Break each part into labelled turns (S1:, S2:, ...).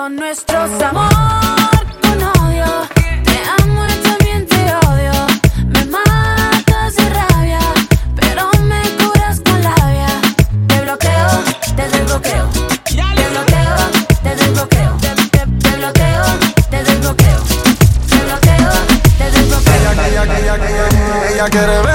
S1: veo nuestros amor con odio. Te amo y también te odio. Me matas de rabia, pero me curas con labia. Te bloqueo, te desbloqueo. Te bloqueo, te desbloqueo. Te, te, bloqueo, te desbloqueo. Te bloqueo, te desbloqueo. Ella, ella, ella, ella, ella, ella quiere.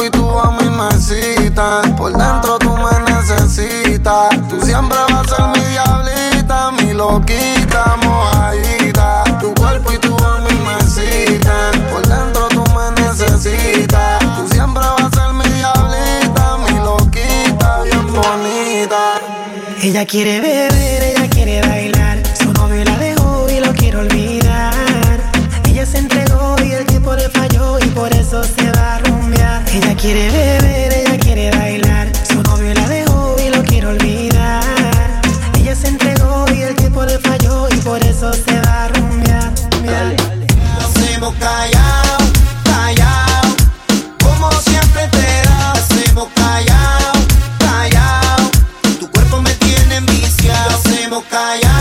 S1: Cuerpo y tu a mí me excitan. Por dentro tú me necesitas. Tú siempre vas a ser mi diablita, mi loquita, mojadita. Tu cuerpo y tu a mí me excitan. Por dentro tú me necesitas. Tú siempre vas a ser mi diablita, mi loquita, bien bonita.
S2: Ella quiere beber, ella quiere bailar.
S3: callado.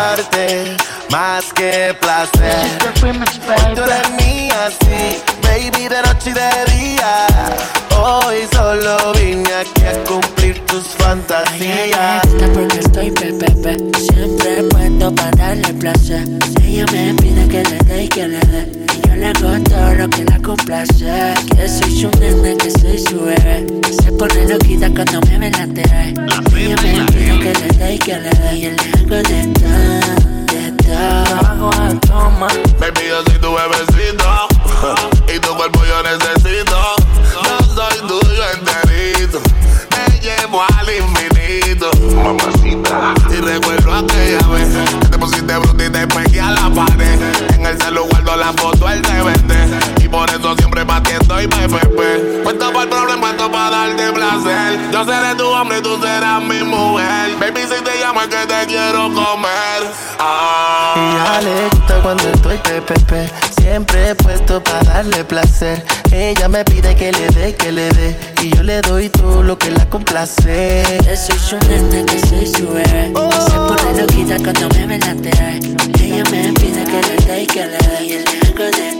S3: Darte más que placer. Tú eres mía, sí, baby, de noche y de día. Hoy solo vine aquí a cumplir tus fantasías.
S4: Esta porque estoy pepepe, siempre puesto para darle placer. Ella me pide que le dé y que le dé. Y yo le hago todo lo que la complace. Que soy su nena, que soy su bebé. Se pone loquita cuando me ve la TV. Ella me que le dé y que le dé. Y le hago de todo, de todo. Hago a toma.
S3: Baby, yo soy tu bebecito y tu cuerpo yo necesito. Yo soy tuyo enterito, te llevo al infinito. Mamacita. Y recuerdo aquella vez que te pusiste bruta y te pegué a la pared. En el celular guardo la foto, él te vende. Y por eso siempre batiendo y PPP. Puesto para placer. Yo seré tu hombre y tú serás mi mujer. Baby, si te llamo es que te quiero comer. Ah.
S5: Le gusta cuando estoy pepepe, siempre puesto para darle placer. Ella me pide que le dé, que le dé, y yo le doy todo lo que la complace.
S4: Que soy su nena, que soy su bebé. Se pone loquita cuando me ve la TV. Ella me pide que le dé y que le dé. Y yo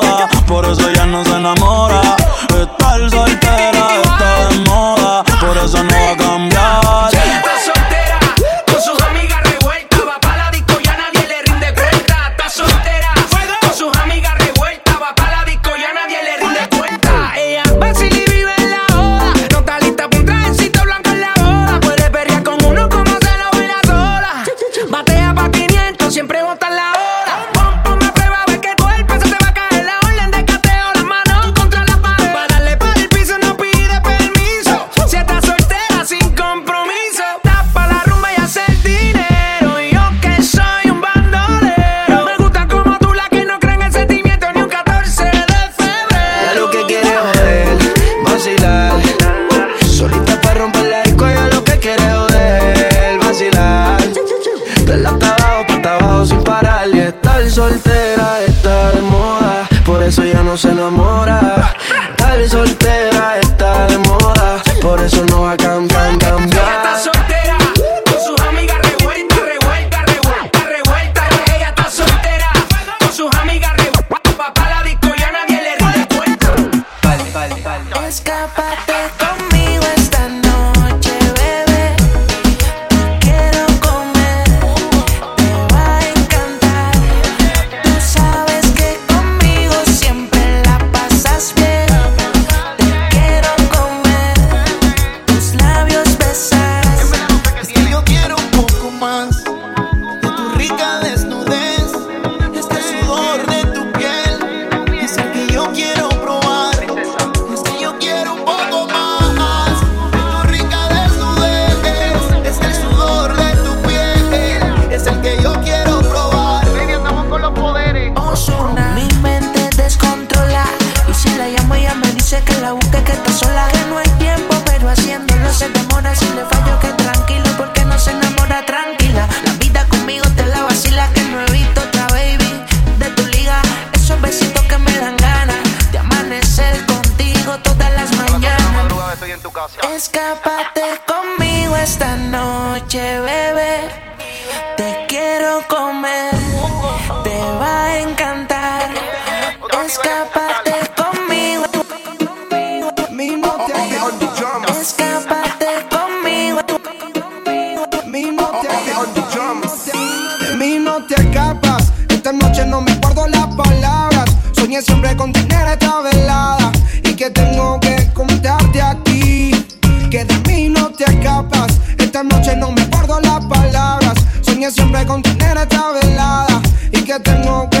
S6: se enamora.
S2: Bebé. Te quiero comer, te va a encantar. Escápate conmigo. Escápate conmigo.
S7: De mí no te escapas. Esta noche no me guardo las palabras. Soñé siempre con tener esta velada. Siempre con tener esta velada. Y que tengo que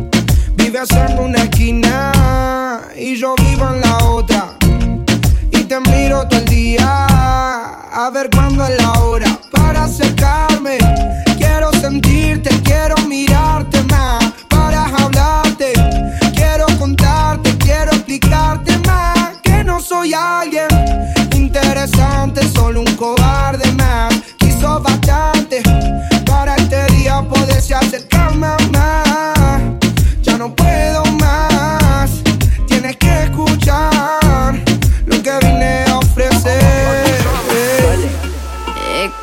S7: Vives en una esquina y yo vivo en la otra. Y te miro todo el día a ver cuándo es la hora para acercarme.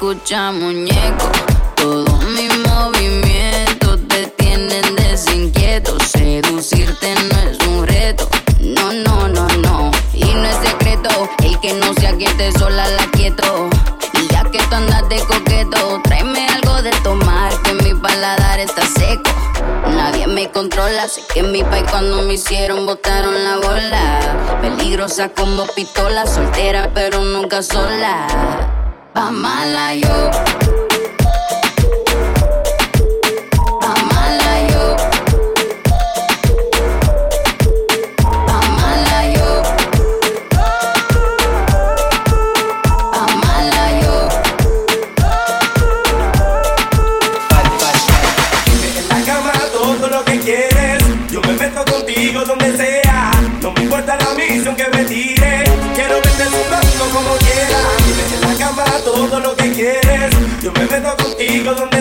S8: Escucha muñeco, todos mis movimientos te tienen desinquieto. Seducirte no es un reto, no, no, no, no. Y no es secreto, el que no se aquiete sola la quieto. Y ya que tú andas de coqueto, tráeme algo de tomar, que mi paladar está seco. Nadie me controla, sé que en mi país cuando me hicieron botaron la bola. Peligrosa como pistola, soltera pero nunca sola. Pa' mala yo. Yo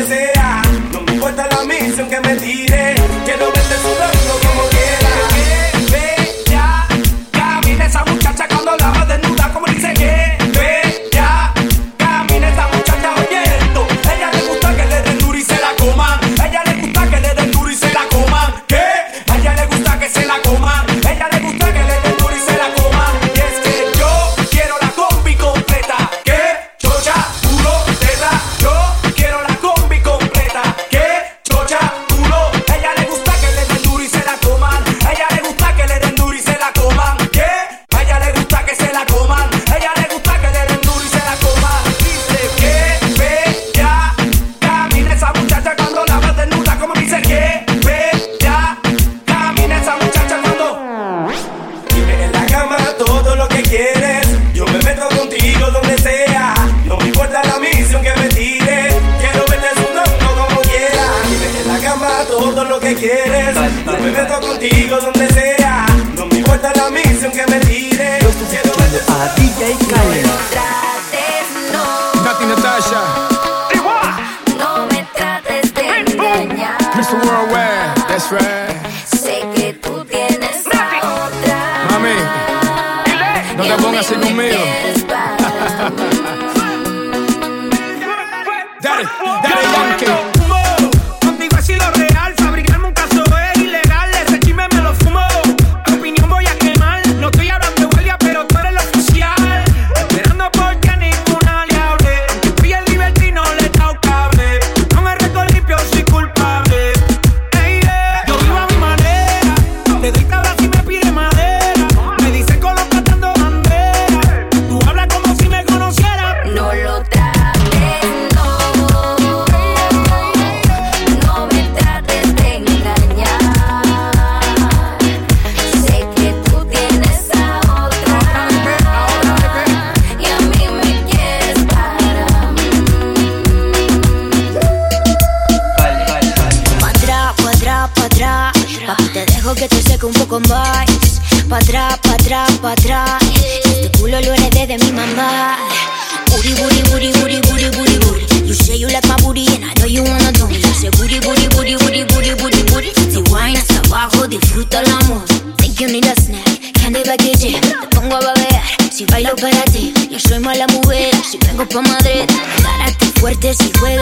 S9: Maravilla y Calle. No la
S10: mujer. Si vengo pa' Madrid, párate fuerte si juegas.